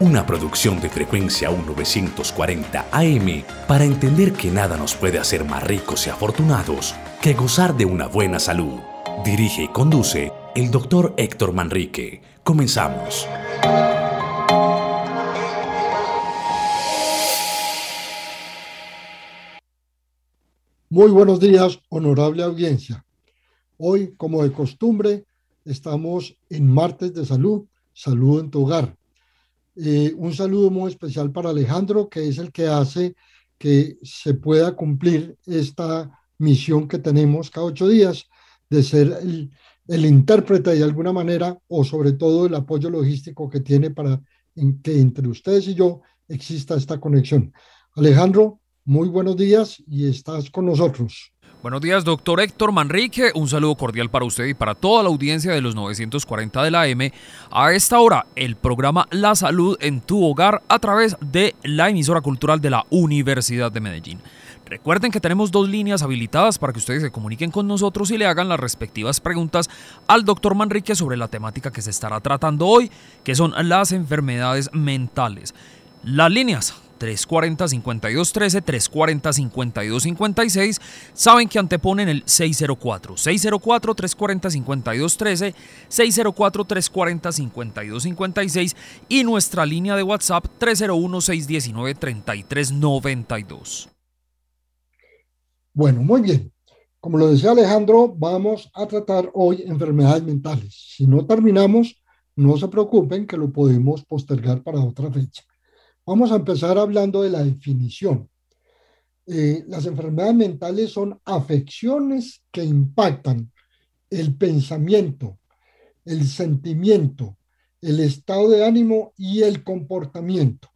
una producción de frecuencia 1940 AM para entender que nada nos puede hacer más ricos y afortunados que gozar de una buena salud. Dirige y conduce el doctor Héctor Manrique. Comenzamos. Muy buenos días, honorable audiencia. Hoy, como de costumbre, estamos en martes de salud, salud en tu hogar. Eh, un saludo muy especial para Alejandro, que es el que hace que se pueda cumplir esta misión que tenemos cada ocho días de ser el, el intérprete de alguna manera o sobre todo el apoyo logístico que tiene para que entre ustedes y yo exista esta conexión. Alejandro, muy buenos días y estás con nosotros. Buenos días, doctor Héctor Manrique. Un saludo cordial para usted y para toda la audiencia de los 940 de la M. A esta hora, el programa La Salud en tu hogar a través de la emisora cultural de la Universidad de Medellín. Recuerden que tenemos dos líneas habilitadas para que ustedes se comuniquen con nosotros y le hagan las respectivas preguntas al doctor Manrique sobre la temática que se estará tratando hoy, que son las enfermedades mentales. Las líneas 340-5213, 340-5256, saben que anteponen el 604, 604-340-5213, 604-340-5256 y nuestra línea de WhatsApp 301-619-3392. Bueno, muy bien. Como lo decía Alejandro, vamos a tratar hoy enfermedades mentales. Si no terminamos, no se preocupen que lo podemos postergar para otra fecha. Vamos a empezar hablando de la definición. Eh, las enfermedades mentales son afecciones que impactan el pensamiento, el sentimiento, el estado de ánimo y el comportamiento.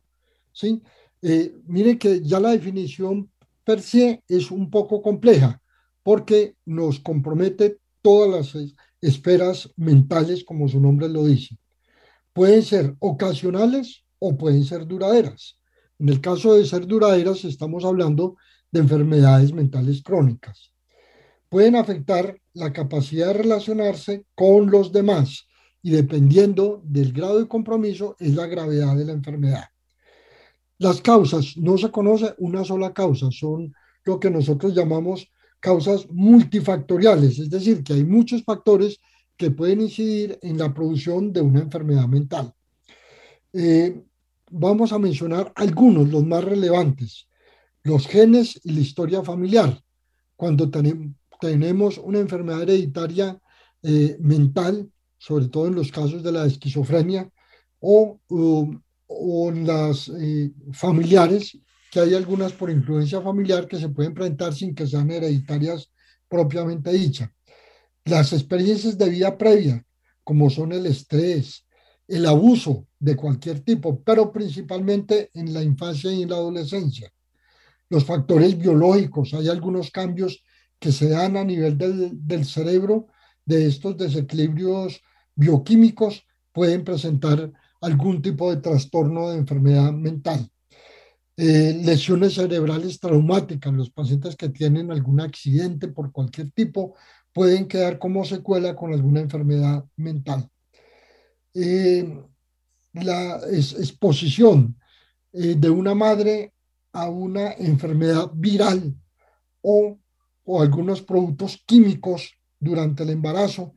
¿sí? Eh, que ya la definición per se es un poco compleja porque nos compromete todas las esferas mentales, como su nombre lo dice. Pueden ser ocasionales o pueden ser duraderas. En el caso de ser duraderas, estamos hablando de enfermedades mentales crónicas. Pueden afectar la capacidad de relacionarse con los demás y dependiendo del grado de compromiso es la gravedad de la enfermedad. Las causas, no se conoce una sola causa, son lo que nosotros llamamos causas multifactoriales, es decir, que hay muchos factores que pueden incidir en la producción de una enfermedad mental. Eh, vamos a mencionar algunos, los más relevantes. Los genes y la historia familiar. Cuando tenemos una enfermedad hereditaria eh, mental, sobre todo en los casos de la esquizofrenia, o o las eh, familiares, que hay algunas por influencia familiar que se pueden presentar sin que sean hereditarias propiamente dicha. Las experiencias de vida previa, como son el estrés, el abuso de cualquier tipo, pero principalmente en la infancia y en la adolescencia. Los factores biológicos, hay algunos cambios que se dan a nivel del, cerebro de estos desequilibrios bioquímicos, pueden presentar algún tipo de trastorno de enfermedad mental. Eh, lesiones cerebrales traumáticas, los pacientes que tienen algún accidente por cualquier tipo pueden quedar como secuela con alguna enfermedad mental. Eh, la exposición eh, de una madre a una enfermedad viral o, o algunos productos químicos durante el embarazo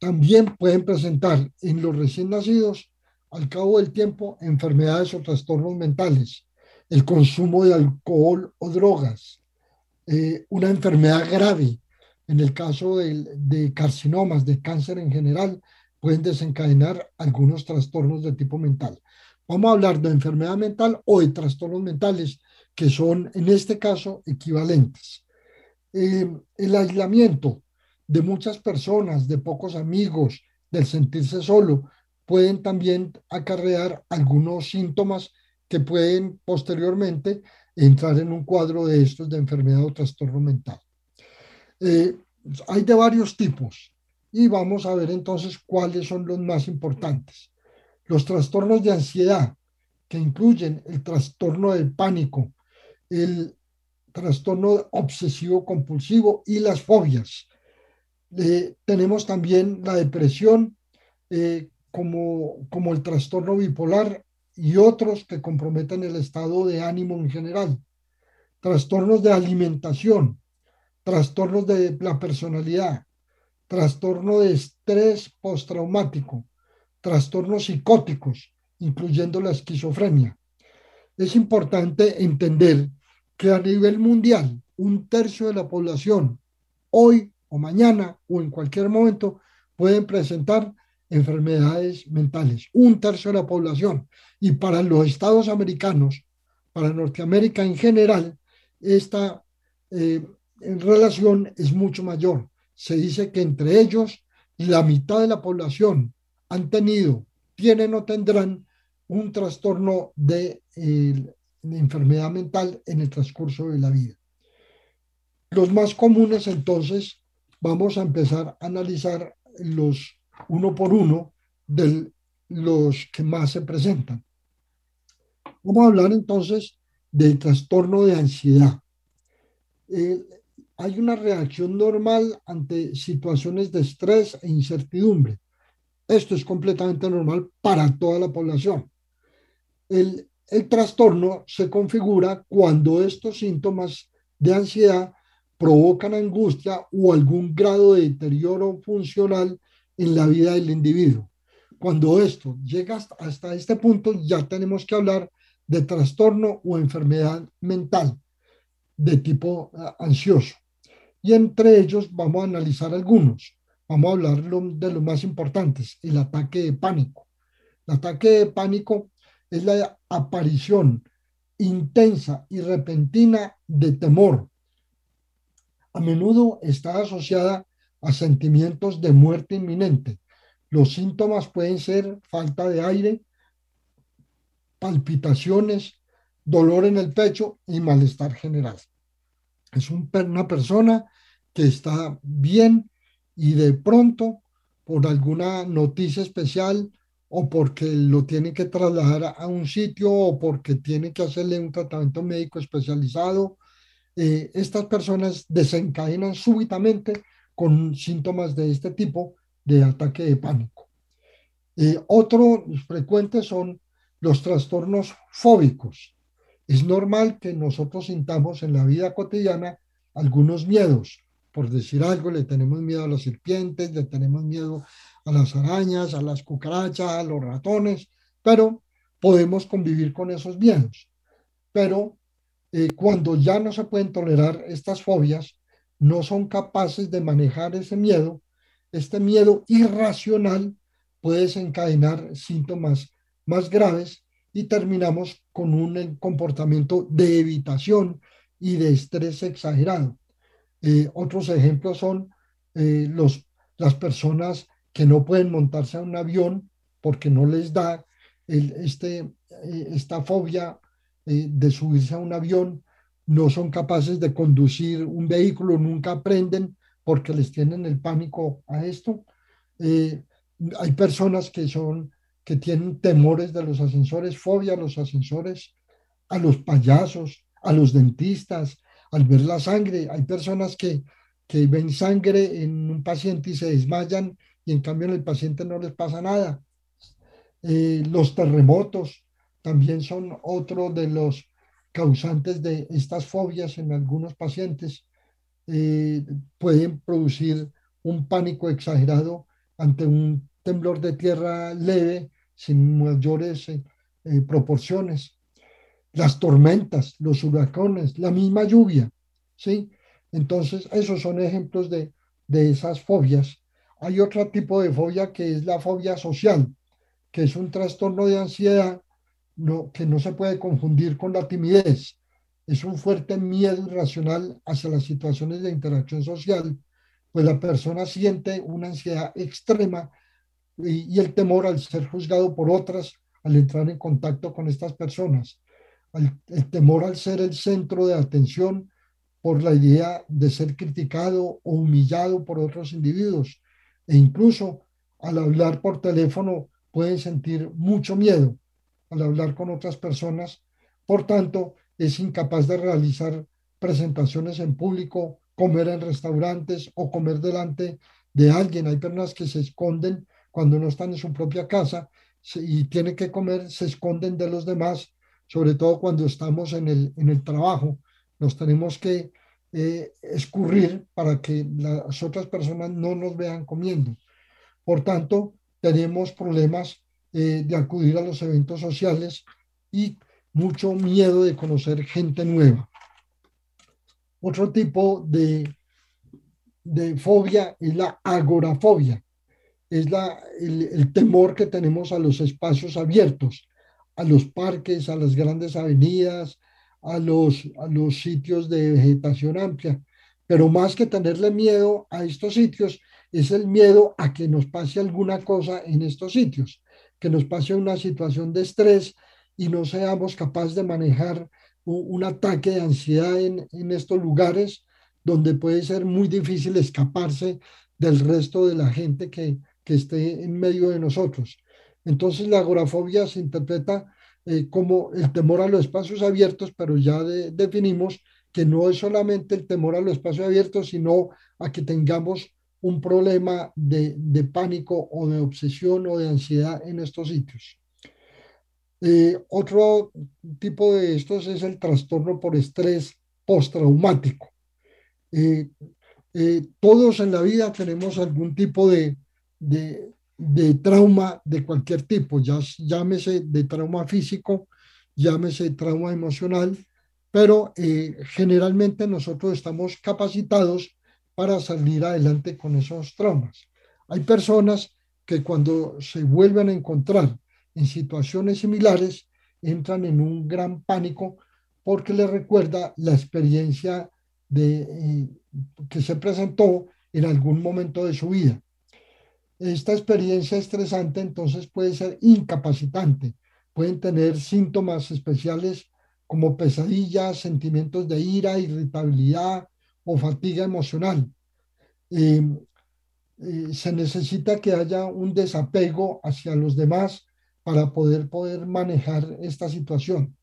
también pueden presentar en los recién nacidos, al cabo del tiempo, enfermedades o trastornos mentales, el consumo de alcohol o drogas, eh, una enfermedad grave, en el caso de, de carcinomas, de cáncer en general, pueden desencadenar algunos trastornos de tipo mental. Vamos a hablar de enfermedad mental o de trastornos mentales, que son en este caso equivalentes. Eh, el aislamiento de muchas personas, de pocos amigos, del sentirse solo, pueden también acarrear algunos síntomas que pueden posteriormente entrar en un cuadro de estos de enfermedad o trastorno mental. Eh, hay de varios tipos y vamos a ver entonces cuáles son los más importantes. Los trastornos de ansiedad, que incluyen el trastorno del pánico, el trastorno obsesivo compulsivo y las fobias. Eh, tenemos también la depresión eh, como, como el trastorno bipolar y otros que comprometen el estado de ánimo en general. Trastornos de alimentación, trastornos de la personalidad, trastorno de estrés postraumático, trastornos psicóticos, incluyendo la esquizofrenia. Es importante entender que a nivel mundial, un tercio de la población, hoy o mañana o en cualquier momento, pueden presentar enfermedades mentales. Un tercio de la población. Y para los estados americanos, para Norteamérica en general, esta eh, relación es mucho mayor. Se dice que entre ellos la mitad de la población han tenido, tienen o tendrán un trastorno de, enfermedad mental en el transcurso de la vida. Los más comunes entonces, vamos a empezar a analizar los uno por uno de los que más se presentan. Vamos a hablar entonces del trastorno de ansiedad. Hay una reacción normal ante situaciones de estrés e incertidumbre. Esto es completamente normal para toda la población. El, trastorno se configura cuando estos síntomas de ansiedad provocan angustia o algún grado de deterioro funcional en la vida del individuo. Cuando esto llega hasta, este punto, ya tenemos que hablar de trastorno o enfermedad mental de tipo ah, ansioso. Y entre ellos vamos a analizar algunos. Vamos a hablar de los más importantes, el ataque de pánico. El ataque de pánico es la aparición intensa y repentina de temor. A menudo está asociada a sentimientos de muerte inminente. Los síntomas pueden ser falta de aire, palpitaciones, dolor en el pecho y malestar general. Es una persona que está bien y de pronto, por alguna noticia especial o porque lo tiene que trasladar a un sitio o porque tiene que hacerle un tratamiento médico especializado, eh, estas personas desencadenan súbitamente con síntomas de este tipo de ataque de pánico. Eh, otro frecuente son los trastornos fóbicos. Es normal que nosotros sintamos en la vida cotidiana algunos miedos. Por decir algo, le tenemos miedo a las serpientes, le tenemos miedo a las arañas, a las cucarachas, a los ratones, pero podemos convivir con esos miedos. Pero eh, cuando ya no se pueden tolerar estas fobias, no son capaces de manejar ese miedo, este miedo irracional puede desencadenar síntomas más graves y terminamos con un comportamiento de evitación y de estrés exagerado. Eh, otros ejemplos son eh, los, las personas que no pueden montarse a un avión porque no les da este, eh, esta fobia de subirse a un avión no son capaces de conducir un vehículo, nunca aprenden porque les tienen el pánico a esto. Eh, hay personas que son que tienen temores de los ascensores, fobia a los ascensores, a los payasos, a los dentistas, al ver la sangre. Hay personas que, que ven sangre en un paciente y se desmayan y en cambio en el paciente no les pasa nada. Eh, los terremotos también son otro de los causantes de estas fobias en algunos pacientes eh, pueden producir un pánico exagerado ante un temblor de tierra leve sin mayores eh, eh, proporciones. Las tormentas, los huracanes, la misma lluvia, ¿sí? Entonces, esos son ejemplos de, de esas fobias. Hay otro tipo de fobia que es la fobia social, que es un trastorno de ansiedad que no se puede confundir con la timidez. Es un fuerte miedo irracional hacia las situaciones de interacción social, pues la persona siente una ansiedad extrema y, el temor al ser juzgado por otras al entrar en contacto con estas personas. el temor al ser el centro de atención por la idea de ser criticado o humillado por otros individuos. E incluso al hablar por teléfono pueden sentir mucho miedo al hablar con otras personas. Por tanto, es incapaz de realizar presentaciones en público, comer en restaurantes o comer delante de alguien. Hay personas que se esconden cuando no están en su propia casa y tienen que comer, se esconden de los demás, sobre todo cuando estamos en el, en el trabajo. Nos tenemos que eh, escurrir para que las otras personas no nos vean comiendo. Por tanto, tenemos problemas eh, de acudir a los eventos sociales y mucho miedo de conocer gente nueva. Otro tipo de, de fobia es la agorafobia es la, el, temor que tenemos a los espacios abiertos, a los parques, a las grandes avenidas, a los, a los sitios de vegetación amplia. Pero más que tenerle miedo a estos sitios, es el miedo a que nos pase alguna cosa en estos sitios, que nos pase una situación de estrés y no seamos capaces de manejar un, un ataque de ansiedad en, en estos lugares donde puede ser muy difícil escaparse del resto de la gente que, que esté en medio de nosotros. Entonces la agorafobia se interpreta eh, como el temor a los espacios abiertos, pero ya definimos que no es solamente el temor a los espacios abiertos, sino a que tengamos un problema de, pánico o de obsesión o de ansiedad en estos sitios. Eh, otro tipo de estos es el trastorno por estrés postraumático. Eh, todos en la vida tenemos algún tipo de, de, trauma de cualquier tipo, ya llámese de trauma físico, llámese trauma emocional, pero eh, generalmente nosotros estamos capacitados para salir adelante con esos traumas. Hay personas que cuando se vuelven a encontrar en situaciones similares entran en un gran pánico porque les recuerda la experiencia de, eh, que se presentó en algún momento de su vida esta experiencia estresante entonces puede ser incapacitante. Pueden tener síntomas especiales como pesadillas, sentimientos de ira, irritabilidad o fatiga emocional. Em, eh, se necesita que haya un desapego hacia los demás para poder, poder manejar esta situación.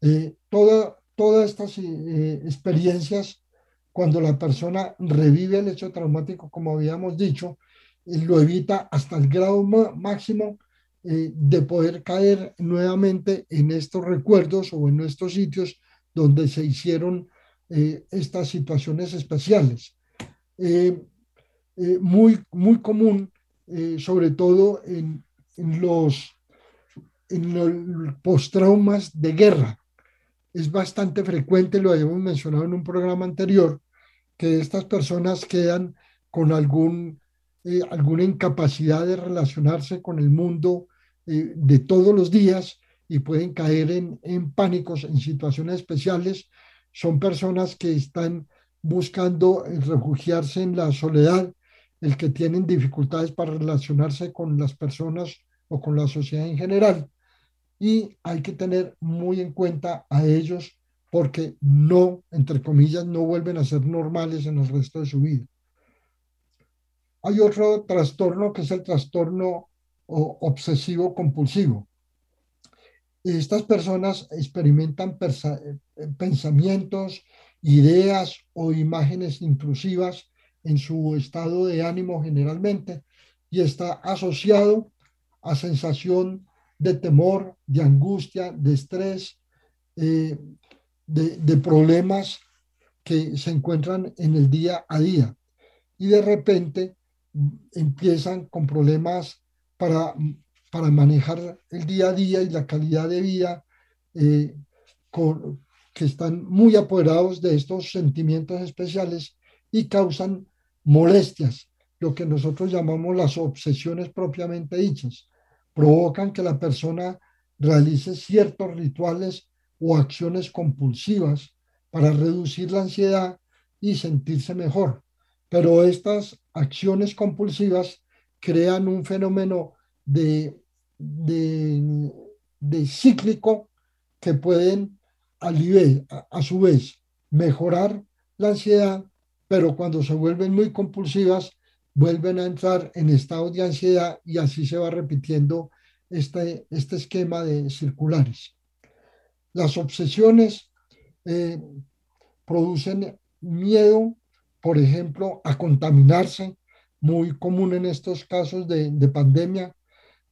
Eh, toda, todas estas eh, experiencias, cuando la persona revive el hecho traumático, como habíamos dicho, lo evita hasta el grado máximo eh, de poder caer nuevamente en estos recuerdos o en estos sitios donde se hicieron eh, estas situaciones especiales. Eh, muy, muy común, sobre todo en, en los, en los postraumas de guerra. Es bastante frecuente, lo habíamos mencionado en un programa anterior, que estas personas quedan con algún eh, alguna incapacidad de relacionarse con el mundo eh, de todos los días y pueden caer en, en pánicos en situaciones especiales. Son personas que están buscando eh, refugiarse en la soledad, el que tienen dificultades para relacionarse con las personas o con la sociedad en general. Y hay que tener muy en cuenta a ellos porque no, entre comillas, no vuelven a ser normales en el resto de su vida. Hay otro trastorno que es el trastorno obsesivo compulsivo. Estas personas experimentan eh, pensamientos, ideas o imágenes intrusivas en su estado de ánimo generalmente y está asociado a sensación de temor, de angustia, de estrés, eh, de, de problemas que se encuentran en el día a día. Y de repente empiezan con problemas para, para manejar el día a día y la calidad de vida, eh, que están muy apoderados de estos sentimientos especiales y causan molestias, lo que nosotros llamamos las obsesiones propiamente dichas. Provocan que la persona realice ciertos rituales o acciones compulsivas para reducir la ansiedad y sentirse mejor. Pero estas acciones compulsivas crean un fenómeno de, de, cíclico que pueden a, a su vez mejorar la ansiedad, pero cuando se vuelven muy compulsivas, vuelven a entrar en estado de ansiedad y así se va repitiendo este, este esquema de circulares. Las obsesiones eh, producen miedo, por ejemplo, a contaminarse, muy común en estos casos de, de pandemia,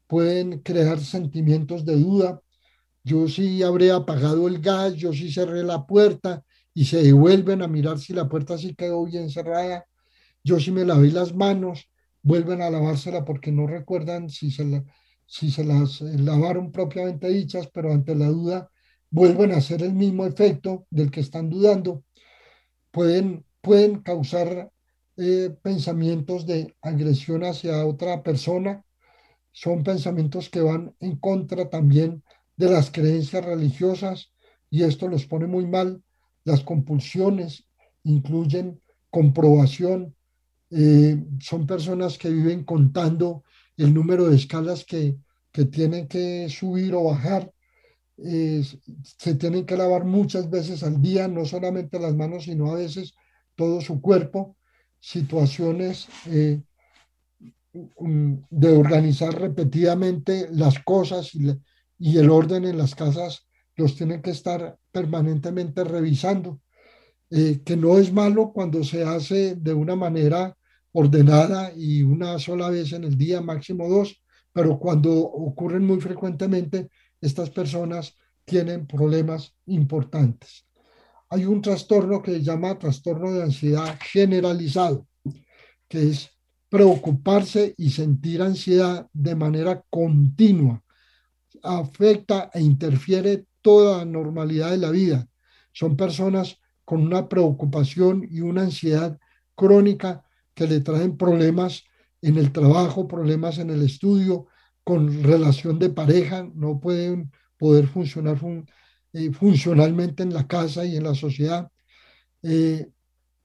pueden crear sentimientos de duda. Yo sí habré apagado el gas, yo sí cerré la puerta y se devuelven a mirar si la puerta sí quedó bien cerrada. Yo sí me lavé las manos, vuelven a lavársela porque no recuerdan si se, la, si se las eh, lavaron propiamente dichas, pero ante la duda vuelven a hacer el mismo efecto del que están dudando. Pueden, pueden causar eh, pensamientos de agresión hacia otra persona. Son pensamientos que van en contra también de las creencias religiosas y esto los pone muy mal. Las compulsiones incluyen comprobación. Eh, son personas que viven contando el número de escalas que, que tienen que subir o bajar. se tienen que lavar muchas veces al día, no solamente las manos, sino a veces todo su cuerpo situaciones eh, de organizar repetidamente las cosas y, el orden en las casas los tienen que estar permanentemente revisando, eh, que no es malo cuando se hace de una manera ordenada y una sola vez en el día, máximo dos, pero cuando ocurren muy frecuentemente, estas personas tienen problemas importantes hay un trastorno que se llama trastorno de ansiedad generalizado, que es preocuparse y sentir ansiedad de manera continua. Afecta e interfiere toda la normalidad de la vida. Son personas con una preocupación y una ansiedad crónica que le traen problemas en el trabajo, problemas en el estudio, con relación de pareja, no pueden poder funcionar eh, funcionalmente en la casa y en la sociedad. Eh,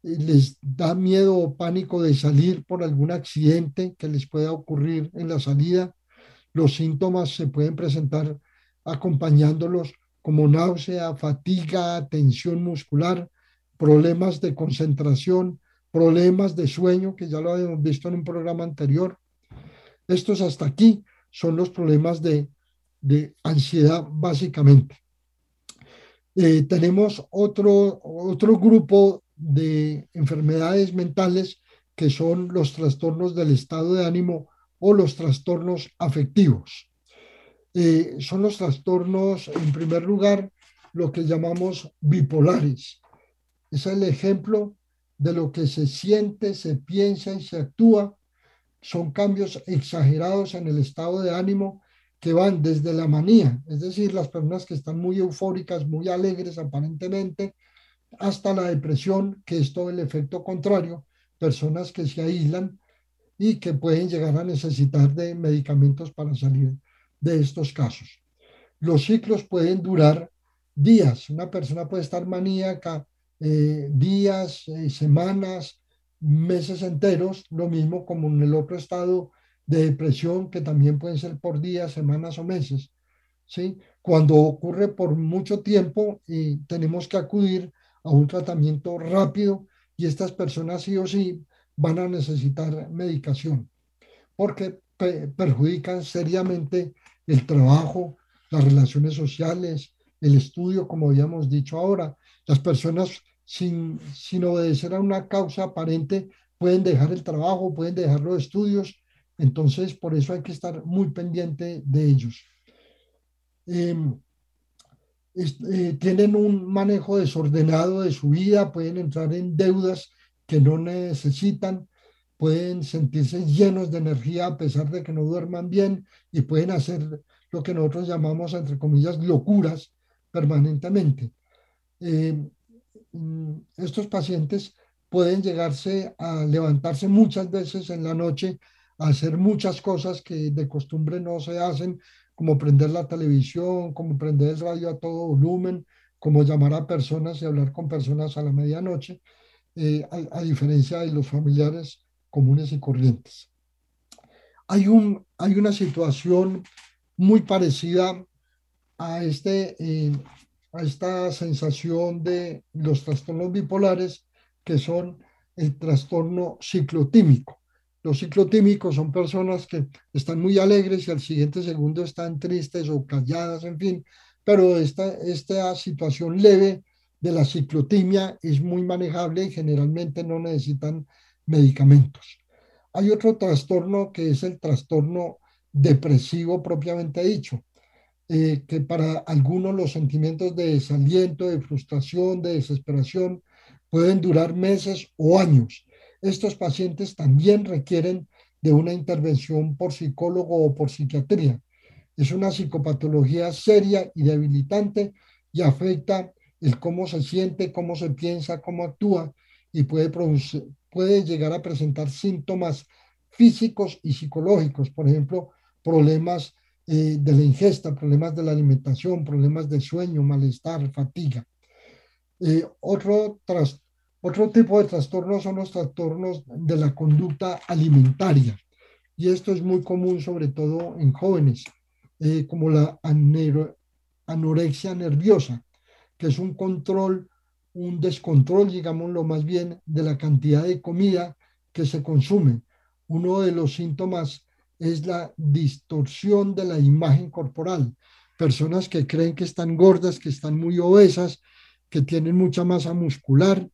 les da miedo o pánico de salir por algún accidente que les pueda ocurrir en la salida. Los síntomas se pueden presentar acompañándolos como náusea, fatiga, tensión muscular, problemas de concentración, problemas de sueño, que ya lo habíamos visto en un programa anterior. Estos hasta aquí son los problemas de, de ansiedad básicamente. Eh, tenemos otro, otro grupo de enfermedades mentales que son los trastornos del estado de ánimo o los trastornos afectivos. Eh, son los trastornos, en primer lugar, lo que llamamos bipolares. Es el ejemplo de lo que se siente, se piensa y se actúa. Son cambios exagerados en el estado de ánimo que van desde la manía, es decir, las personas que están muy eufóricas, muy alegres aparentemente, hasta la depresión, que es todo el efecto contrario, personas que se aíslan y que pueden llegar a necesitar de medicamentos para salir de estos casos. Los ciclos pueden durar días, una persona puede estar maníaca eh, días, eh, semanas, meses enteros, lo mismo como en el otro estado de depresión que también pueden ser por días, semanas o meses. ¿sí? Cuando ocurre por mucho tiempo y tenemos que acudir a un tratamiento rápido y estas personas sí o sí van a necesitar medicación porque perjudican seriamente el trabajo, las relaciones sociales, el estudio, como habíamos dicho ahora. Las personas sin, sin obedecer a una causa aparente pueden dejar el trabajo, pueden dejar los estudios entonces, por eso hay que estar muy pendiente de ellos. Em, eh, tienen un manejo desordenado de su vida, pueden entrar en deudas que no necesitan, pueden sentirse llenos de energía a pesar de que no duerman bien y pueden hacer lo que nosotros llamamos, entre comillas, locuras permanentemente. Em, mm, estos pacientes pueden llegarse a levantarse muchas veces en la noche hacer muchas cosas que de costumbre no se hacen, como prender la televisión, como prender el radio a todo volumen, como llamar a personas y hablar con personas a la medianoche, eh, a, diferencia de los familiares comunes y corrientes. Hay, un, hay una situación muy parecida a, este, eh, a esta sensación de los trastornos bipolares que son el trastorno ciclotímico. Los ciclotímicos son personas que están muy alegres y al siguiente segundo están tristes o calladas, en fin, pero esta, esta situación leve de la ciclotimia es muy manejable y generalmente no necesitan medicamentos. Hay otro trastorno que es el trastorno depresivo propiamente dicho, eh, que para algunos los sentimientos de desaliento, de frustración, de desesperación pueden durar meses o años. Estos pacientes también requieren de una intervención por psicólogo o por psiquiatría. Es una psicopatología seria y debilitante y afecta el cómo se siente, cómo se piensa, cómo actúa y puede, producir, puede llegar a presentar síntomas físicos y psicológicos, por ejemplo, problemas eh, de la ingesta, problemas de la alimentación, problemas de sueño, malestar, fatiga. Eh, otro, tras, otro tipo de trastornos son los trastornos de la conducta alimentaria. Y esto es muy común, sobre todo en jóvenes, eh, como la anorexia nerviosa, que es un control, un descontrol, digámoslo más bien, de la cantidad de comida que se consume. Uno de los síntomas es la distorsión de la imagen corporal. Personas que creen que están gordas, que están muy obesas, que tienen mucha masa muscular,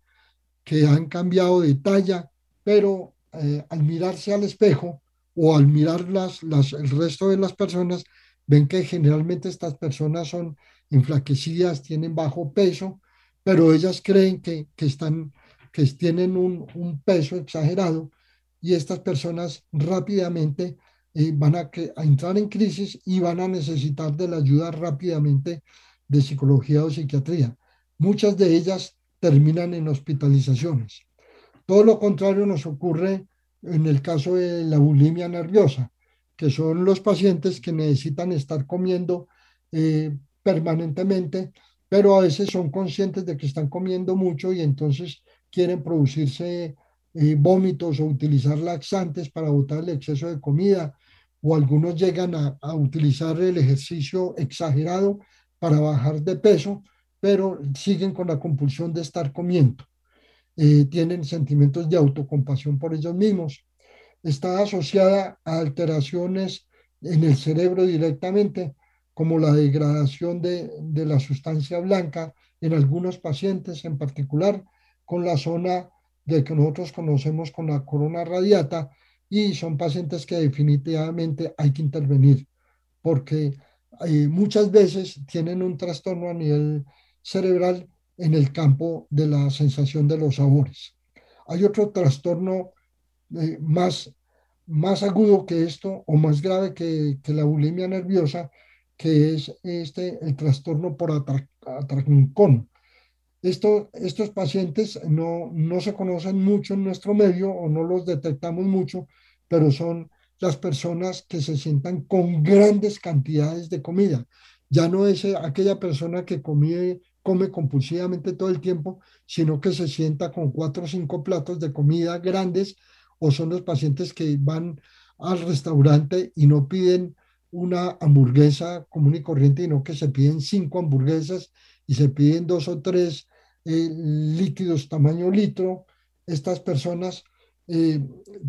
que han cambiado de talla, pero eh, al mirarse al espejo o al mirar las, las, el resto de las personas, ven que generalmente estas personas son enflaquecidas, tienen bajo peso, pero ellas creen que, que están, que tienen un, un peso exagerado y estas personas rápidamente eh, van a, a, entrar en crisis y van a necesitar de la ayuda rápidamente de psicología o psiquiatría. Muchas de ellas terminan en hospitalizaciones. Todo lo contrario nos ocurre en el caso de la bulimia nerviosa, que son los pacientes que necesitan estar comiendo eh, permanentemente, pero a veces son conscientes de que están comiendo mucho y entonces quieren producirse eh, vómitos o utilizar laxantes para botar el exceso de comida, o algunos llegan a, a utilizar el ejercicio exagerado para bajar de peso, pero siguen con la compulsión de estar comiendo. Eh, tienen sentimientos de autocompasión por ellos mismos. Está asociada a alteraciones en el cerebro directamente, como la degradación de, de la sustancia blanca en algunos pacientes, en particular con la zona de que nosotros conocemos con la corona radiata y son pacientes que definitivamente hay que intervenir porque eh, muchas veces tienen un trastorno a nivel cerebral en el campo de la sensación de los sabores. Hay otro trastorno eh, más, más agudo que esto o más grave que, que, la bulimia nerviosa, que es este, el trastorno por atracón. Esto, estos pacientes no, no se conocen mucho en nuestro medio o no los detectamos mucho, pero son las personas que se sientan con grandes cantidades de comida. Ya no es aquella persona que come, come compulsivamente todo el tiempo, sino que se sienta con cuatro o cinco platos de comida grandes, o son los pacientes que van al restaurante y no piden una hamburguesa común y corriente, sino que se piden cinco hamburguesas y se piden dos o tres eh, líquidos tamaño litro, estas personas eh,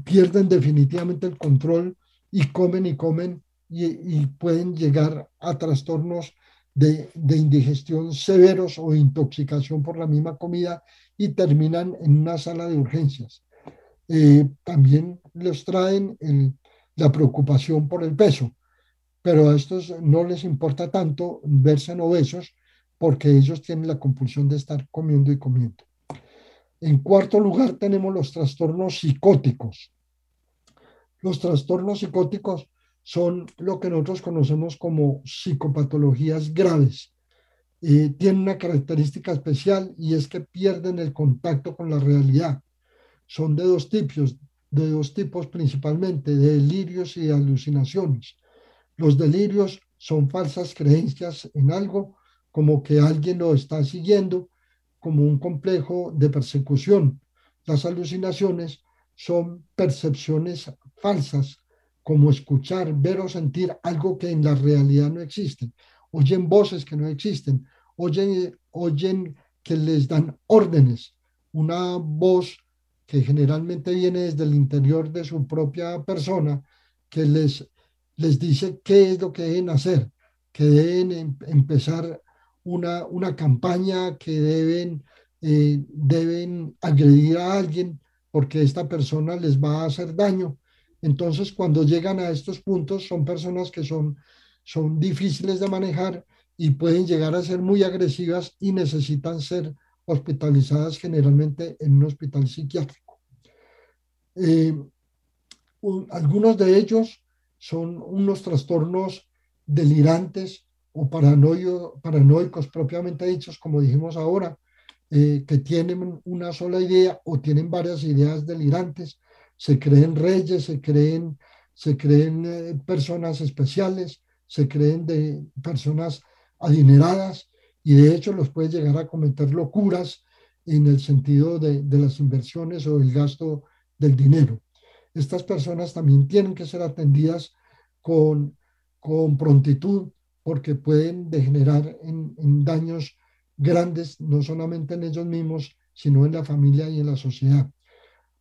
pierden definitivamente el control y comen y comen y, pueden llegar a trastornos de, indigestión severos o intoxicación por la misma comida y terminan en una sala de urgencias. Eh, también les traen la preocupación por el peso, pero a estos no les importa tanto verse en obesos porque ellos tienen la compulsión de estar comiendo y comiendo. En cuarto lugar tenemos los trastornos psicóticos. Los trastornos psicóticos son lo que nosotros conocemos como psicopatologías graves. Eh, tienen una característica especial y es que pierden el contacto con la realidad. Son de dos tipos, de dos tipos principalmente, de delirios y alucinaciones. Los delirios son falsas creencias en algo como que alguien lo está siguiendo, como un complejo de persecución. Las alucinaciones son percepciones falsas, como escuchar, ver o sentir algo que en la realidad no existe, oyen voces que no existen, oyen, oyen que les dan órdenes, una voz que generalmente viene desde el interior de su propia persona, que les, les dice qué es lo que deben hacer, que deben em, empezar una, una campaña, que deben, eh, deben agredir a alguien porque esta persona les va a hacer daño. Entonces, cuando llegan a estos puntos, son personas que son, son difíciles de manejar y pueden llegar a ser muy agresivas y necesitan ser hospitalizadas generalmente en un hospital psiquiátrico. Eh, algunos de ellos son unos trastornos delirantes o paranoicos propiamente dichos, como dijimos ahora, eh, que tienen una sola idea o tienen varias ideas delirantes, se creen reyes, se creen, se creen eh, personas especiales, se creen de personas adineradas y de hecho los puede llegar a cometer locuras en el sentido de, de las inversiones o el gasto del dinero. Estas personas también tienen que ser atendidas con, con prontitud porque pueden degenerar en, en, daños grandes, no solamente en ellos mismos, sino en la familia y en la sociedad.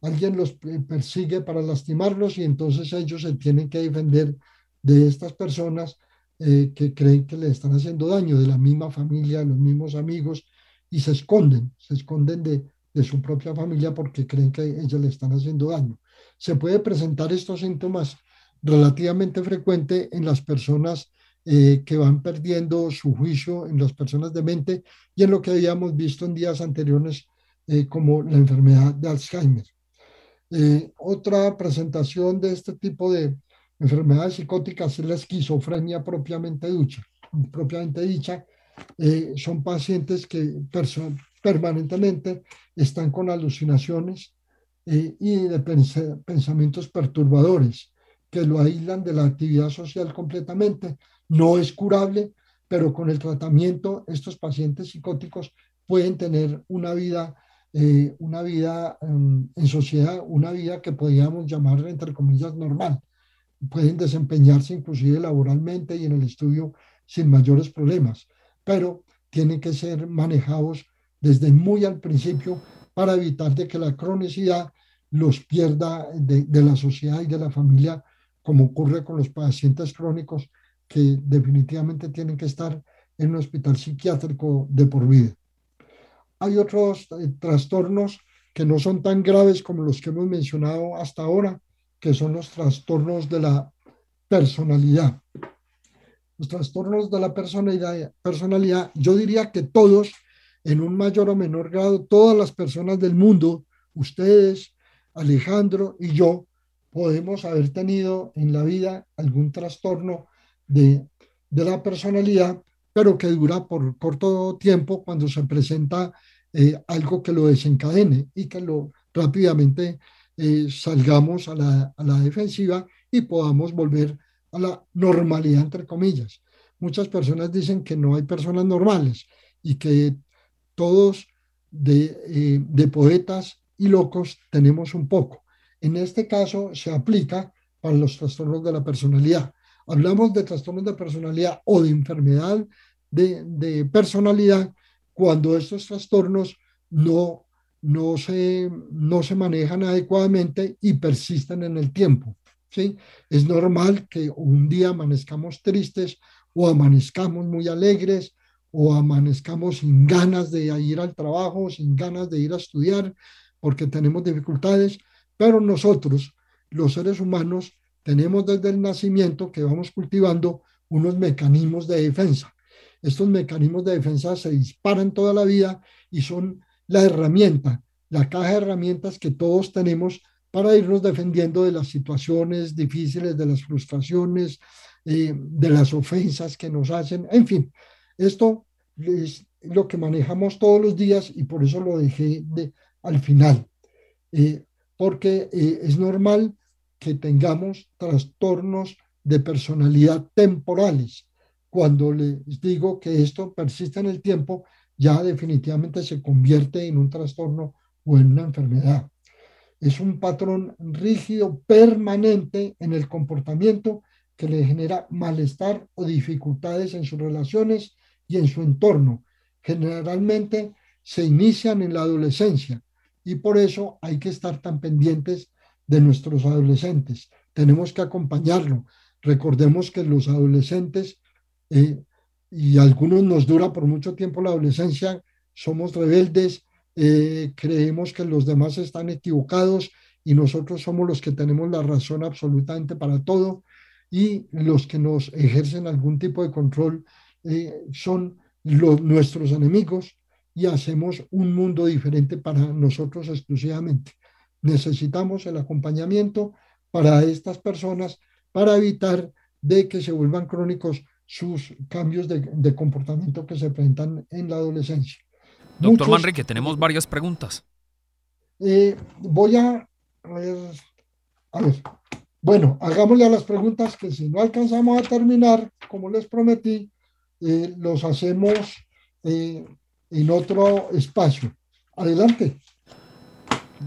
Alguien los persigue para lastimarlos y entonces ellos se tienen que defender de estas personas eh, que creen que le están haciendo daño, de la misma familia, los mismos amigos, y se esconden, se esconden de, de su propia familia porque creen que ellos le están haciendo daño. Se puede presentar estos síntomas relativamente frecuente en las personas eh, que van perdiendo su juicio, en las personas de mente y en lo que habíamos visto en días anteriores eh, como la enfermedad de Alzheimer. Otra presentación de este tipo de, enfermedades psicóticas es la esquizofrenia propiamente dicha. Propiamente dicha eh, son pacientes que permanentemente están con alucinaciones eh, y pensamientos perturbadores que lo aíslan de la actividad social completamente. No es curable, pero con el tratamiento estos pacientes psicóticos pueden tener una vida, eh, una vida em, en sociedad, una vida que podríamos llamar entre comillas normal pueden desempeñarse inclusive laboralmente y en el estudio sin mayores problemas, pero tienen que ser manejados desde muy al principio para evitar de que la cronicidad los pierda de, de la sociedad y de la familia, como ocurre con los pacientes crónicos que definitivamente tienen que estar en un hospital psiquiátrico de por vida. Hay otros eh, trastornos que no son tan graves como los que hemos mencionado hasta ahora, que son los trastornos de la personalidad. Los trastornos de la personalidad, yo diría que todos, en un mayor o menor grado, todas las personas del mundo, ustedes, Alejandro y yo, podemos haber tenido en la vida algún trastorno de, de la personalidad, pero que dura por corto tiempo cuando se presenta eh, algo que lo desencadene y que lo rápidamente eh, salgamos a la, a la defensiva y podamos volver a la normalidad, entre comillas. Muchas personas dicen que no hay personas normales y que todos de, eh, de, poetas y locos tenemos un poco. En este caso se aplica para los trastornos de la personalidad. Hablamos de trastornos de personalidad o de enfermedad de, de personalidad cuando estos trastornos no no se, no se manejan adecuadamente y persisten en el tiempo. ¿sí? Es normal que un día amanezcamos tristes o amanezcamos muy alegres o amanezcamos sin ganas de ir al trabajo, sin ganas de ir a estudiar porque tenemos dificultades, pero nosotros, los seres humanos, tenemos desde el nacimiento que vamos cultivando unos mecanismos de defensa. Estos mecanismos de defensa se disparan toda la vida y son la herramienta, la caja de herramientas que todos tenemos para irnos defendiendo de las situaciones difíciles, de las frustraciones, eh, de las ofensas que nos hacen. En fin, esto es lo que manejamos todos los días y por eso lo dejé de, al final, eh, porque eh, es normal que tengamos trastornos de personalidad temporales. Cuando les digo que esto persiste en el tiempo, ya definitivamente se convierte en un trastorno o en una enfermedad. Es un patrón rígido, permanente en el comportamiento que le genera malestar o dificultades en sus relaciones y en su entorno. Generalmente se inician en la adolescencia y por eso hay que estar tan pendientes de nuestros adolescentes. Tenemos que acompañarlo. Recordemos que los adolescentes, eh, y algunos nos dura por mucho tiempo la adolescencia, somos rebeldes, eh, creemos que los demás están equivocados y nosotros somos los que tenemos la razón absolutamente para todo y los que nos ejercen algún tipo de control eh, son los, nuestros enemigos y hacemos un mundo diferente para nosotros exclusivamente. Necesitamos el acompañamiento para estas personas para evitar de que se vuelvan crónicos sus cambios de, comportamiento que se presentan en la adolescencia. Doctor Manrique, tenemos varias preguntas. Eh, voy a, a ver, a ver, bueno, hagámosle a las preguntas que si no alcanzamos a terminar, como les prometí, eh, los hacemos eh, en otro espacio. Adelante.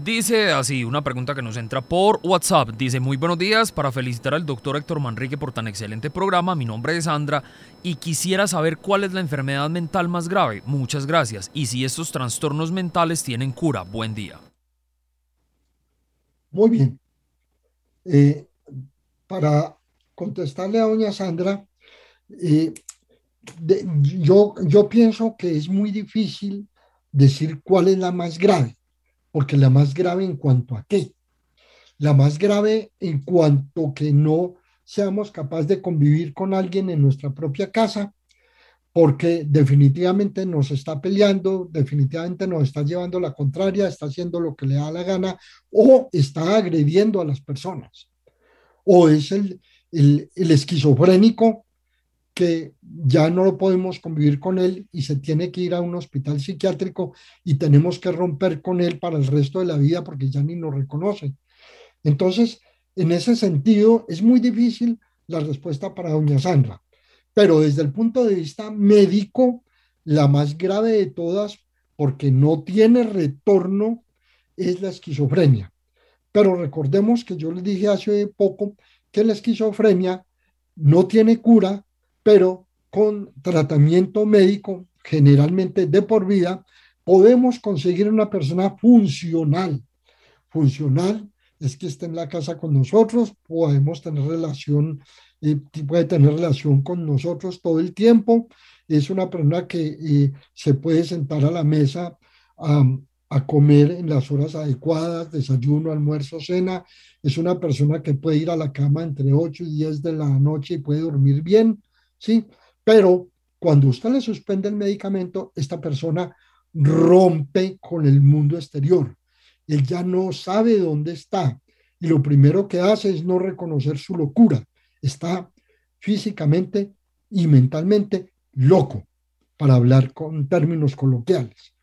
Dice así, una pregunta que nos entra por WhatsApp. Dice, muy buenos días, para felicitar al doctor Héctor Manrique por tan excelente programa. Mi nombre es Sandra y quisiera saber cuál es la enfermedad mental más grave. Muchas gracias. Y si estos trastornos mentales tienen cura. Buen día. Muy bien. Eh, para contestarle a doña Sandra, eh, yo, yo pienso que es muy difícil decir cuál es la más grave, porque la más grave en cuanto a qué. La más grave en cuanto que no seamos capaces de convivir con alguien en nuestra propia casa, porque definitivamente nos está peleando, definitivamente nos está llevando la contraria, está haciendo lo que le da la gana o está agrediendo a las personas. O es el, el, el esquizofrénico que ya no lo podemos convivir con él y se tiene que ir a un hospital psiquiátrico y tenemos que romper con él para el resto de la vida porque ya ni nos reconoce. Entonces, en ese sentido, es muy difícil la respuesta para doña Sandra, pero desde el punto de vista médico, la más grave de todas, porque no tiene retorno, es la esquizofrenia. Pero recordemos que yo les dije hace poco que la esquizofrenia no tiene cura pero con tratamiento médico, generalmente de por vida, podemos conseguir una persona funcional. Funcional es que esté en la casa con nosotros, podemos tener relación, eh, puede tener relación con nosotros todo el tiempo. Es una persona que eh, se puede sentar a la mesa a comer en las horas adecuadas, desayuno, almuerzo, cena. Es una persona que puede ir a la cama entre 8 y 10 de la noche y puede dormir bien. ¿Sí? Pero cuando usted le suspende el medicamento, esta persona rompe con el mundo exterior. Él ya no sabe dónde está y lo primero que hace es no reconocer su locura. Está físicamente y mentalmente loco, para hablar con términos coloquiales.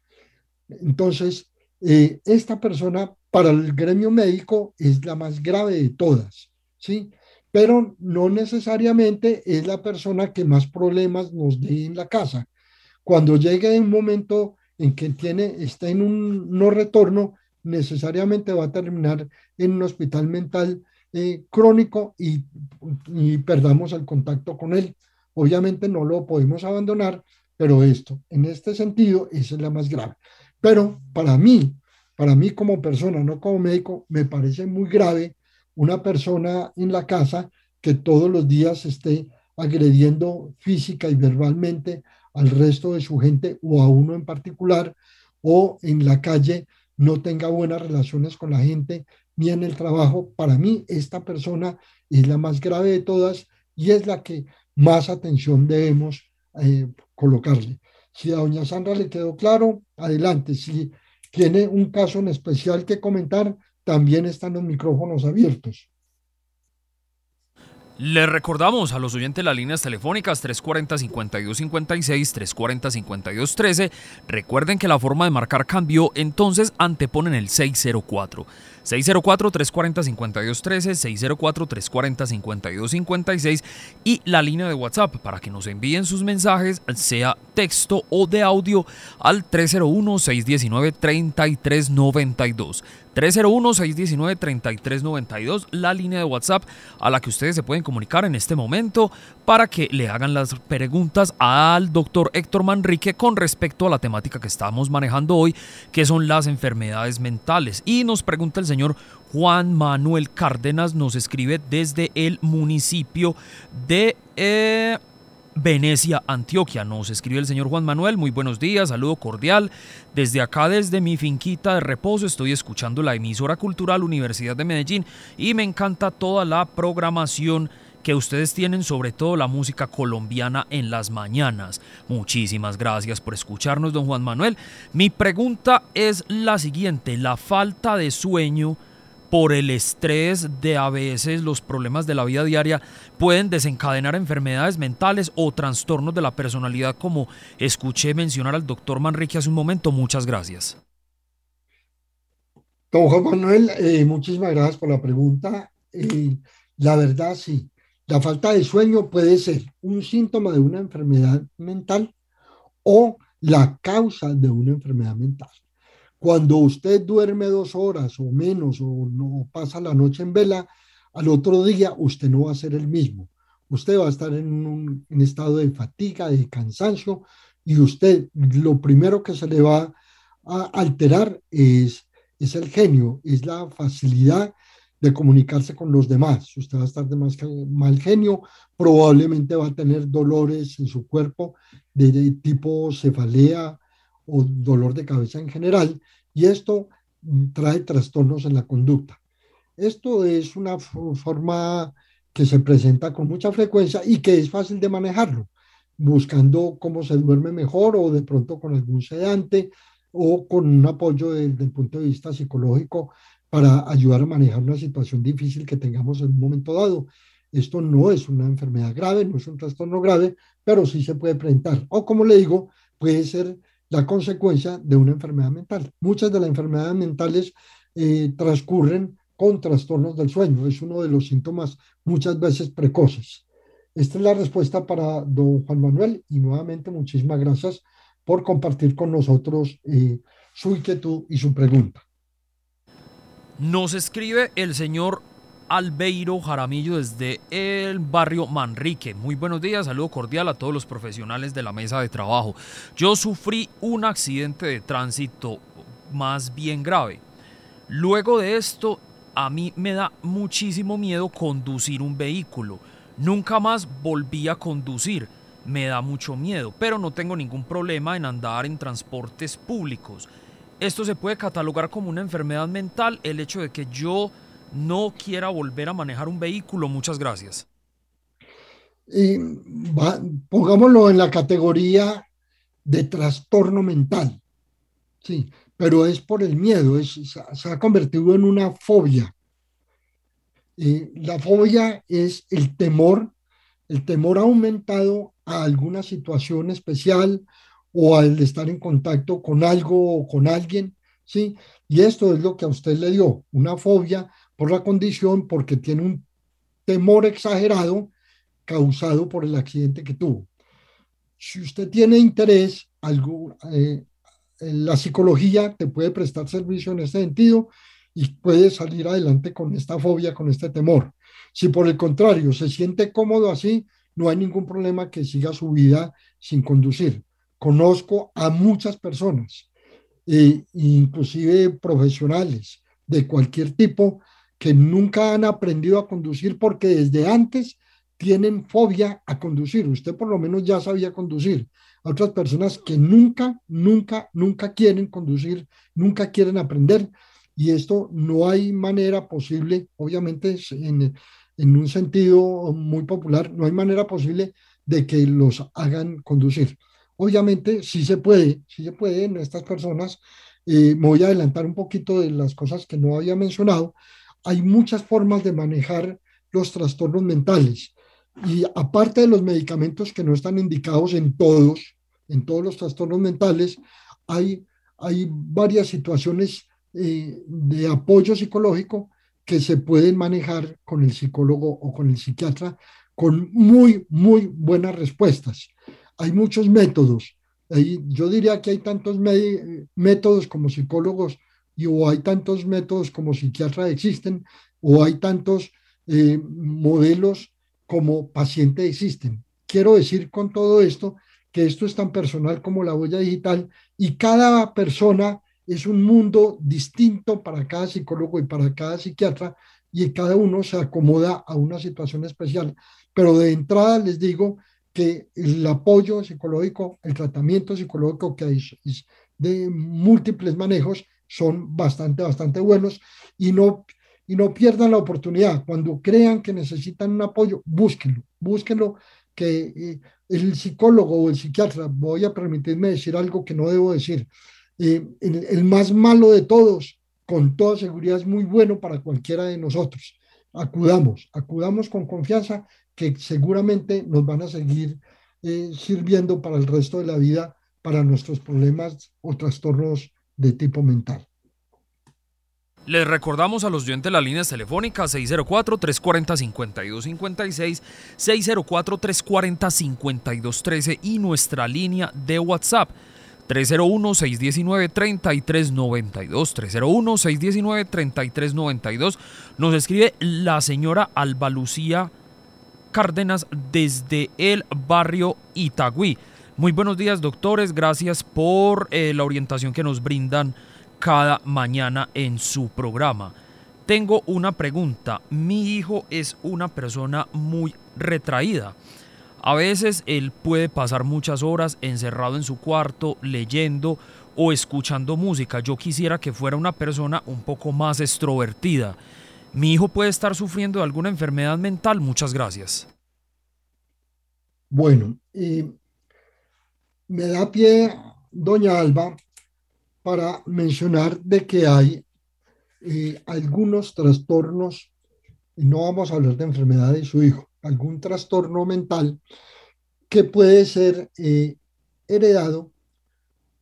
Entonces, eh, esta persona para el gremio médico es la más grave de todas, ¿sí? Pero no necesariamente es la persona que más problemas nos dé en la casa. Cuando llegue un momento en que tiene, está en un no retorno, necesariamente va a terminar en un hospital mental eh, crónico y, y perdamos el contacto con él. Obviamente no lo podemos abandonar, pero esto, en este sentido, es la más grave. Pero para mí, para mí como persona, no como médico, me parece muy grave una persona en la casa que todos los días esté agrediendo física y verbalmente al resto de su gente o a uno en particular, o en la calle no tenga buenas relaciones con la gente ni en el trabajo. Para mí, esta persona es la más grave de todas y es la que más atención debemos eh, colocarle. Si a doña Sandra le quedó claro, adelante. Si tiene un caso en especial que comentar, también están los micrófonos abiertos. Les recordamos a los oyentes las líneas telefónicas 340-5256, 340-5213. Recuerden que la forma de marcar cambió, entonces anteponen el 604. 604-340-5213, 604-340-5256 y la línea de WhatsApp para que nos envíen sus mensajes, sea texto o de audio, al 301-619-3392. 301-619-3392, la línea de WhatsApp a la que ustedes se pueden comunicar en este momento para que le hagan las preguntas al doctor Héctor Manrique con respecto a la temática que estamos manejando hoy, que son las enfermedades mentales. Y nos pregunta el señor Juan Manuel Cárdenas, nos escribe desde el municipio de... Eh, Venecia, Antioquia. Nos escribe el señor Juan Manuel, muy buenos días, saludo cordial. Desde acá, desde mi finquita de reposo, estoy escuchando la emisora cultural Universidad de Medellín y me encanta toda la programación que ustedes tienen, sobre todo la música colombiana en las mañanas. Muchísimas gracias por escucharnos, don Juan Manuel. Mi pregunta es la siguiente, la falta de sueño por el estrés de a veces los problemas de la vida diaria pueden desencadenar enfermedades mentales o trastornos de la personalidad como escuché mencionar al doctor Manrique hace un momento. Muchas gracias. Don Juan Manuel, eh, muchísimas gracias por la pregunta. Eh, la verdad, sí, la falta de sueño puede ser un síntoma de una enfermedad mental o la causa de una enfermedad mental. Cuando usted duerme dos horas o menos o no pasa la noche en vela, al otro día usted no va a ser el mismo. Usted va a estar en un estado de fatiga, de cansancio, y usted lo primero que se le va a alterar es, es el genio, es la facilidad de comunicarse con los demás. Usted va a estar de más mal genio, probablemente va a tener dolores en su cuerpo de tipo cefalea, o dolor de cabeza en general, y esto trae trastornos en la conducta. Esto es una forma que se presenta con mucha frecuencia y que es fácil de manejarlo, buscando cómo se duerme mejor o de pronto con algún sedante o con un apoyo desde el punto de vista psicológico para ayudar a manejar una situación difícil que tengamos en un momento dado. Esto no es una enfermedad grave, no es un trastorno grave, pero sí se puede presentar. O como le digo, puede ser la consecuencia de una enfermedad mental. Muchas de las enfermedades mentales eh, transcurren con trastornos del sueño. Es uno de los síntomas muchas veces precoces. Esta es la respuesta para don Juan Manuel y nuevamente muchísimas gracias por compartir con nosotros eh, su inquietud y su pregunta. Nos escribe el señor Albeiro Jaramillo desde el barrio Manrique. Muy buenos días, saludo cordial a todos los profesionales de la mesa de trabajo. Yo sufrí un accidente de tránsito más bien grave. Luego de esto, a mí me da muchísimo miedo conducir un vehículo. Nunca más volví a conducir. Me da mucho miedo, pero no tengo ningún problema en andar en transportes públicos. Esto se puede catalogar como una enfermedad mental, el hecho de que yo no quiera volver a manejar un vehículo. Muchas gracias. Y pongámoslo en la categoría de trastorno mental. Sí, pero es por el miedo, es, se ha convertido en una fobia. la fobia es el temor, el temor aumentado a alguna situación especial o al estar en contacto con algo o con alguien, ¿sí? Y esto es lo que a usted le dio, una fobia por la condición, porque tiene un temor exagerado causado por el accidente que tuvo. Si usted tiene interés, eh, la psicología te puede prestar servicio en este sentido y puede salir adelante con esta fobia, con este temor. Si por el contrario se siente cómodo así, no hay ningún problema que siga su vida sin conducir. Conozco a muchas personas, eh, inclusive profesionales de cualquier tipo, que nunca han aprendido a conducir porque desde antes tienen fobia a conducir. Usted por lo menos ya sabía conducir. Otras personas que nunca, nunca, nunca quieren conducir, nunca quieren aprender. Y esto no hay manera posible, obviamente en, en un sentido muy popular, no hay manera posible de que los hagan conducir. Obviamente sí se puede, sí se puede en estas personas. Eh, me voy a adelantar un poquito de las cosas que no había mencionado hay muchas formas de manejar los trastornos mentales. Y aparte de los medicamentos que no están indicados en todos, en todos los trastornos mentales, hay, hay varias situaciones eh, de apoyo psicológico que se pueden manejar con el psicólogo o con el psiquiatra con muy, muy buenas respuestas. Hay muchos métodos. yo diría que hay tantos métodos como psicólogos y o hay tantos métodos como psiquiatras existen, o hay tantos eh, modelos como paciente existen. Quiero decir con todo esto que esto es tan personal como la huella digital y cada persona es un mundo distinto para cada psicólogo y para cada psiquiatra y cada uno se acomoda a una situación especial. Pero de entrada les digo que el apoyo psicológico, el tratamiento psicológico que hay de múltiples manejos son bastante, bastante buenos y no, y no pierdan la oportunidad. Cuando crean que necesitan un apoyo, búsquenlo, búsquenlo, que eh, el psicólogo o el psiquiatra, voy a permitirme decir algo que no debo decir, eh, el, más malo de todos, con toda seguridad es muy bueno para cualquiera de nosotros. Acudamos, acudamos con confianza que seguramente nos van a seguir eh, sirviendo para el resto de la vida, para nuestros problemas o trastornos de tipo mental. Les recordamos a los oyentes las líneas telefónicas 604-340-5256, 604-340-5213 y nuestra línea de WhatsApp 301-619-3392, 301-619-3392. Nos escribe la señora Alba Lucía Cárdenas desde el barrio Itagüí. Muy buenos días, doctores. Gracias por eh, la orientación que nos brindan cada mañana en su programa. Tengo una pregunta. Mi hijo es una persona muy retraída. A veces él puede pasar muchas horas encerrado en su cuarto leyendo o escuchando música. Yo quisiera que fuera una persona un poco más extrovertida. Mi hijo puede estar sufriendo de alguna enfermedad mental. Muchas gracias. Bueno, me da pie, doña Alba, para mencionar de que hay eh, algunos trastornos, y no vamos a hablar de enfermedad de su hijo, algún trastorno mental que puede ser eh, heredado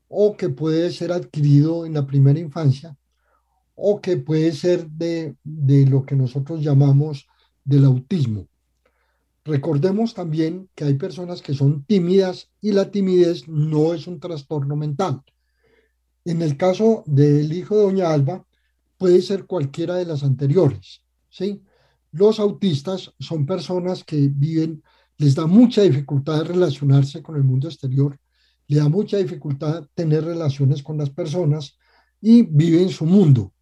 o que puede ser adquirido en la primera infancia o que puede ser de, de lo que nosotros llamamos del autismo. Recordemos también que hay personas que son tímidas y la timidez no es un trastorno mental. En el caso del hijo de doña Alba, puede ser cualquiera de las anteriores, ¿sí? Los autistas son personas que viven, les da mucha dificultad relacionarse con el mundo exterior, le da mucha dificultad tener relaciones con las personas y viven su mundo.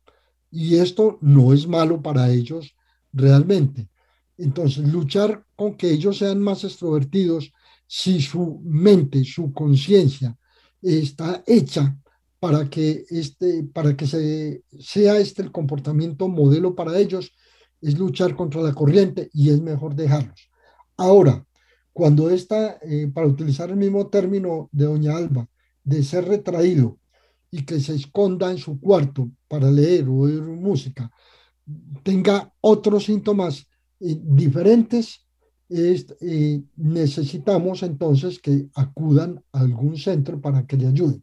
Y esto no es malo para ellos realmente. Entonces, luchar con que ellos sean más extrovertidos, si su mente, su conciencia está hecha para que, este, para que se, sea este el comportamiento modelo para ellos, es luchar contra la corriente y es mejor dejarlos. Ahora, cuando está, eh, para utilizar el mismo término de doña Alba, de ser retraído y que se esconda en su cuarto para leer o oír música, tenga otros síntomas diferentes, eh, necesitamos entonces que acudan a algún centro para que le ayuden.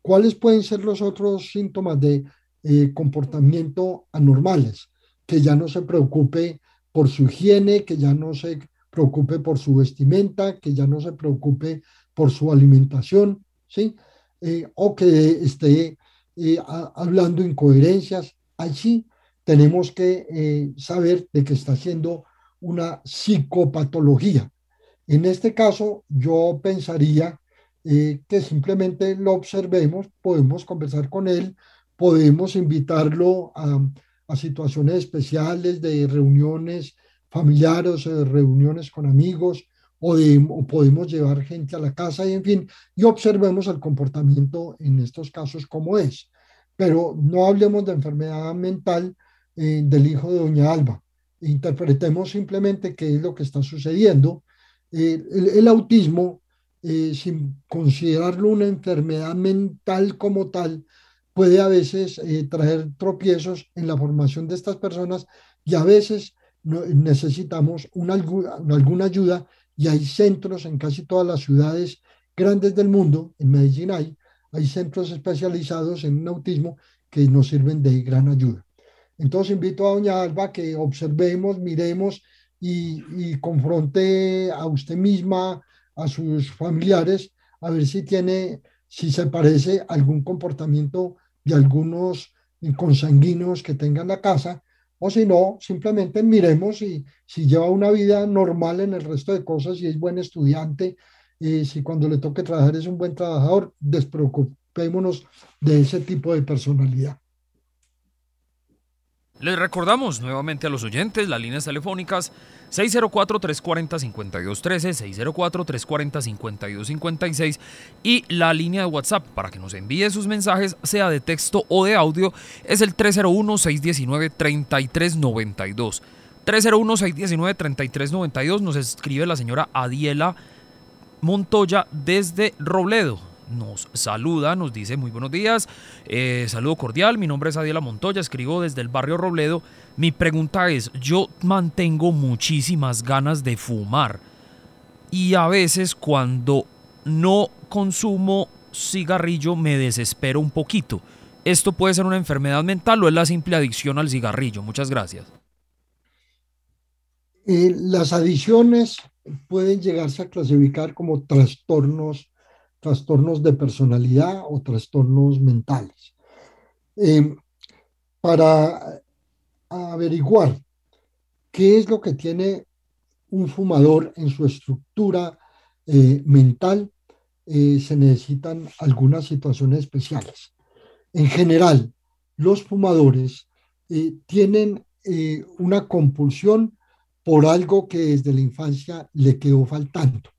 ¿Cuáles pueden ser los otros síntomas de eh, comportamiento anormales? Que ya no se preocupe por su higiene, que ya no se preocupe por su vestimenta, que ya no se preocupe por su alimentación, ¿sí? Eh, o que esté hablando incoherencias. Allí tenemos que eh, saber de que está haciendo una psicopatología. En este caso, yo pensaría eh, que simplemente lo observemos, podemos conversar con él, podemos invitarlo a, situaciones especiales de reuniones familiares de reuniones con amigos, o podemos llevar gente a la casa y en fin, y observemos el comportamiento en estos casos como es. Pero no hablemos de enfermedad mental, eh, del hijo de doña Alba. Interpretemos simplemente qué es lo que está sucediendo. Eh, el, autismo, eh, sin considerarlo una enfermedad mental como tal, puede a veces traer tropiezos en la formación de estas personas y a veces necesitamos una, alguna ayuda y hay centros en casi todas las ciudades grandes del mundo, en Medellín hay, hay centros especializados en autismo que nos sirven de gran ayuda. Entonces invito a doña Alba que observemos, miremos y, confronte a usted misma, a sus familiares, a ver si tiene, si se parece algún comportamiento de algunos consanguíneos que tengan la casa o si no, simplemente miremos si, lleva una vida normal en el resto de cosas, si es buen estudiante, y si cuando le toque trabajar es un buen trabajador, despreocupémonos de ese tipo de personalidad. Les recordamos nuevamente a los oyentes las líneas telefónicas 604-340-5213, 604-340-5256 y la línea de WhatsApp para que nos envíe sus mensajes, sea de texto o de audio, es el 301-619-3392. 301-619-3392 nos escribe la señora Adiela Montoya desde Robledo nos saluda, nos dice muy buenos días, eh, saludo cordial, mi nombre es Adiela Montoya, escribo desde el barrio Robledo. Mi pregunta es, yo mantengo muchísimas ganas de fumar y a veces cuando no consumo cigarrillo me desespero un poquito. ¿Esto puede ser una enfermedad mental o es la simple adicción al cigarrillo? Muchas gracias. Eh, las adicciones pueden llegarse a clasificar como trastornos trastornos de personalidad o trastornos mentales. Em, para averiguar qué es lo que tiene un fumador en su estructura eh, mental, eh, se necesitan algunas situaciones especiales. En general, los fumadores eh, tienen una compulsión por algo que desde la infancia le quedó faltando.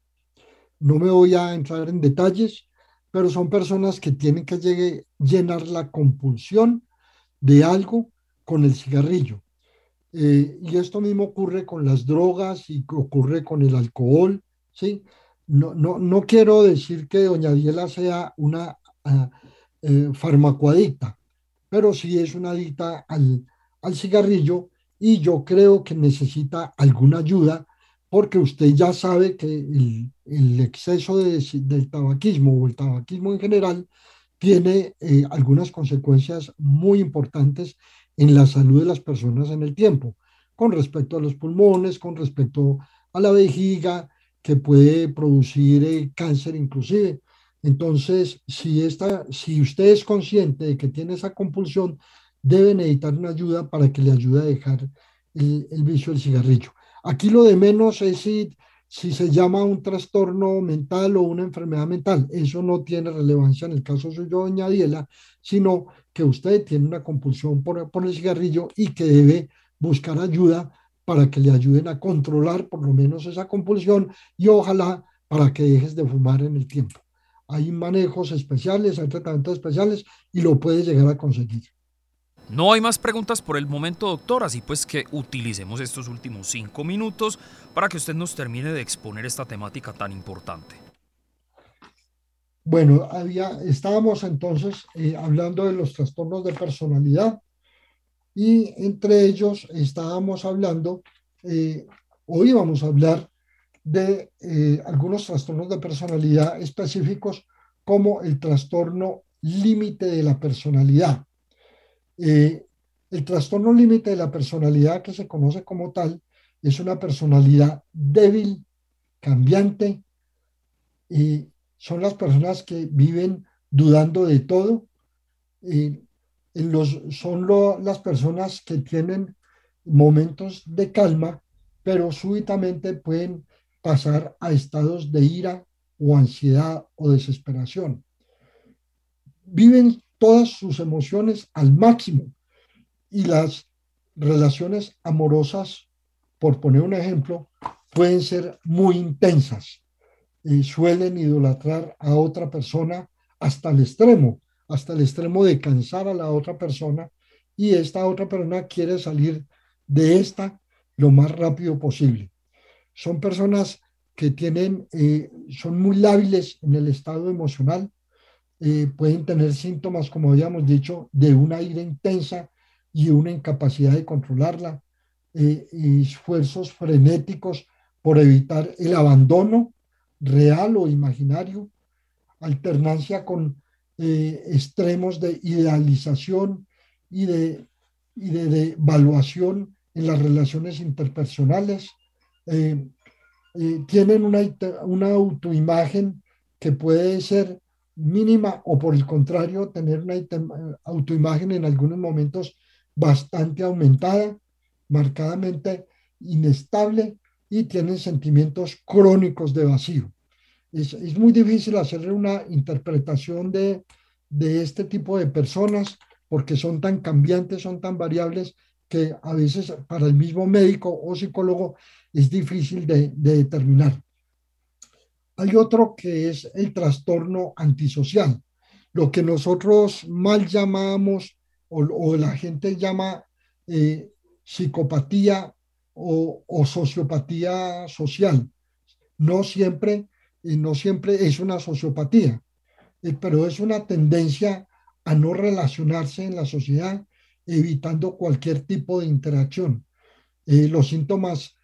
No me voy a entrar en detalles, pero son personas que tienen que llenar la compulsión de algo con el cigarrillo. Eh, y esto mismo ocurre con las drogas y ocurre con el alcohol, ¿sí? No, no, no quiero decir que doña Diela sea una uh, farmacoadicta, pero sí es una adicta al, al cigarrillo y yo creo que necesita alguna ayuda porque usted ya sabe que el, exceso del tabaquismo o el tabaquismo en general tiene eh, algunas consecuencias muy importantes en la salud de las personas en el tiempo, con respecto a los pulmones, con respecto a la vejiga, que puede producir eh, cáncer inclusive. Entonces, si, esta, si usted es consciente de que tiene esa compulsión, debe necesitar una ayuda para que le ayude a dejar el, el vicio del cigarrillo. Aquí lo de menos es si se llama un trastorno mental o una enfermedad mental. Eso no tiene relevancia en el caso suyo, doña Diela, sino que usted tiene una compulsión por, por el cigarrillo y que debe buscar ayuda para que le ayuden a controlar por lo menos esa compulsión y ojalá para que dejes de fumar en el tiempo. Hay manejos especiales, hay tratamientos especiales y lo puedes llegar a conseguir. No hay más preguntas por el momento, doctor, así pues que utilicemos estos últimos cinco minutos para que usted nos termine de exponer esta temática tan importante. Bueno, había, estábamos entonces eh, hablando de los trastornos de personalidad y entre ellos estábamos hablando, eh, hoy vamos a hablar de eh, algunos trastornos de personalidad específicos como el trastorno límite de la personalidad. Eh, el trastorno límite de la personalidad que se conoce como tal es una personalidad débil, cambiante, y son las personas que viven dudando de todo. los, son las personas que tienen momentos de calma, pero súbitamente pueden pasar a estados de ira o ansiedad o desesperación. Viven todas sus emociones al máximo y las relaciones amorosas, por poner un ejemplo, pueden ser muy intensas y suelen idolatrar a otra persona hasta el extremo, hasta el extremo de cansar a la otra persona y esta otra persona quiere salir de esta lo más rápido posible. Son personas que tienen, eh, son muy lábiles en el estado emocional, eh, pueden tener síntomas, como habíamos dicho, de una ira intensa y una incapacidad de controlarla, eh, esfuerzos frenéticos por evitar el abandono real o imaginario, alternancia con eh, extremos de idealización y de, y de, evaluación en las relaciones interpersonales. tienen una, una autoimagen que puede ser mínima o por el contrario tener una autoimagen en algunos momentos bastante aumentada marcadamente inestable y tienen sentimientos crónicos de vacío. Es, es muy difícil hacerle una interpretación de, de este tipo de personas porque son tan cambiantes, son tan variables que a veces para el mismo médico o psicólogo es difícil de, de determinar. Hay otro que es el trastorno antisocial, lo que nosotros mal llamamos o, la gente llama eh, psicopatía o, sociopatía social. No siempre, no siempre es una sociopatía, eh, pero es una tendencia a no relacionarse en la sociedad, evitando cualquier tipo de interacción. Eh, los síntomas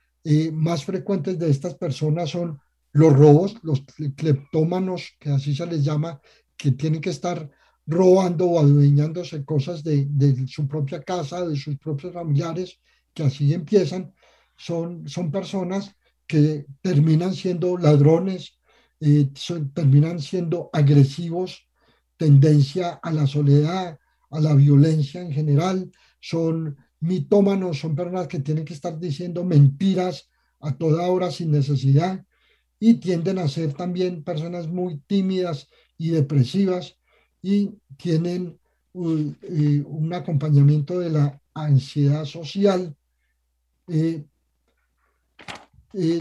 más frecuentes de estas personas son los robos, los cleptómanos, que así se les llama, que tienen que estar robando o adueñándose cosas de, su propia casa, de sus propios familiares, que así empiezan, son, son personas que terminan siendo ladrones, eh, terminan siendo agresivos, tendencia a la soledad, a la violencia en general, son mitómanos, son personas que tienen que estar diciendo mentiras a toda hora sin necesidad y tienden a ser también personas muy tímidas y depresivas y tienen eh, un, acompañamiento de la ansiedad social. Eh, eh,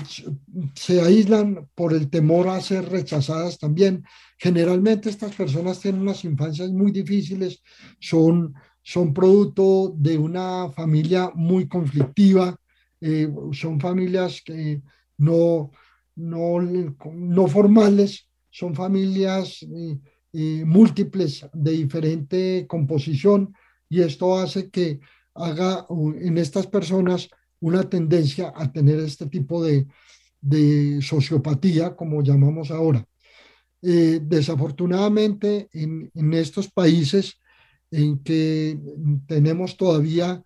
se aíslan por el temor a ser rechazadas también. Generalmente estas personas tienen unas infancias muy difíciles, son, son producto de una familia muy conflictiva, son familias que no, no, formales, son familias múltiples de diferente composición y esto hace que haga en estas personas una tendencia a tener este tipo de, sociopatía, como llamamos ahora. Eh, desafortunadamente, en, en, estos países en que tenemos todavía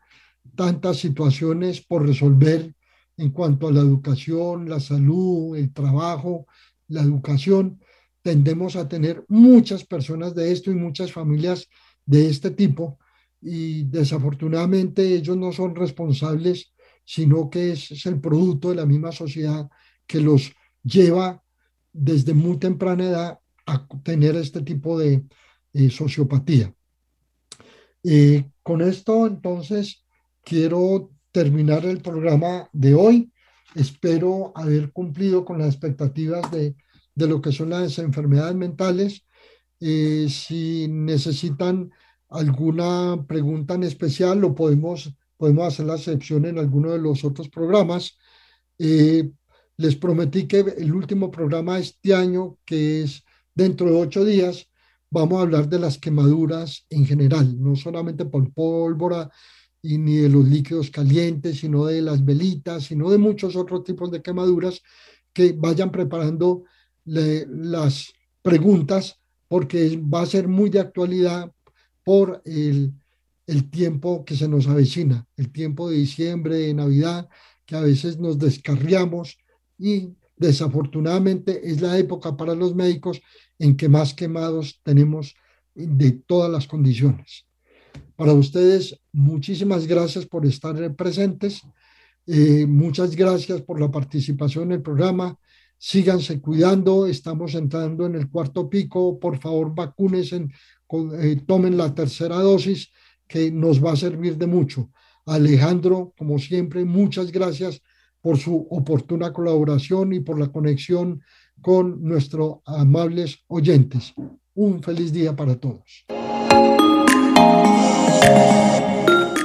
tantas situaciones por resolver en cuanto a la educación, la salud, el trabajo, la educación, tendemos a tener muchas personas de esto y muchas familias de este tipo y desafortunadamente ellos no son responsables, sino que es, el producto de la misma sociedad que los lleva desde muy temprana edad a tener este tipo de eh, sociopatía. Eh, con esto entonces quiero terminar el programa de hoy. Espero haber cumplido con las expectativas de de lo que son las enfermedades mentales. Eh, si necesitan alguna pregunta en especial, lo podemos, podemos hacer la excepción en alguno de los otros programas. Eh, les prometí que el último programa de este año, que es dentro de ocho días, vamos a hablar de las quemaduras en general, no solamente por pólvora y ni de los líquidos calientes, sino de las velitas, sino de muchos otros tipos de quemaduras que vayan preparando las preguntas porque va a ser muy de actualidad por el, el tiempo que se nos avecina, el tiempo de diciembre, de Navidad, que a veces nos descarriamos y desafortunadamente es la época para los médicos en que más quemados tenemos de todas las condiciones. Para ustedes, muchísimas gracias por estar presentes. Eh, muchas gracias por la participación en el programa síganse cuidando, estamos entrando en el cuarto pico, por favor vacúnense, eh, tomen la tercera dosis que nos va a servir de mucho. Alejandro, como siempre, muchas gracias por su oportuna colaboración y por la conexión con nuestros amables oyentes. Un feliz día para todos.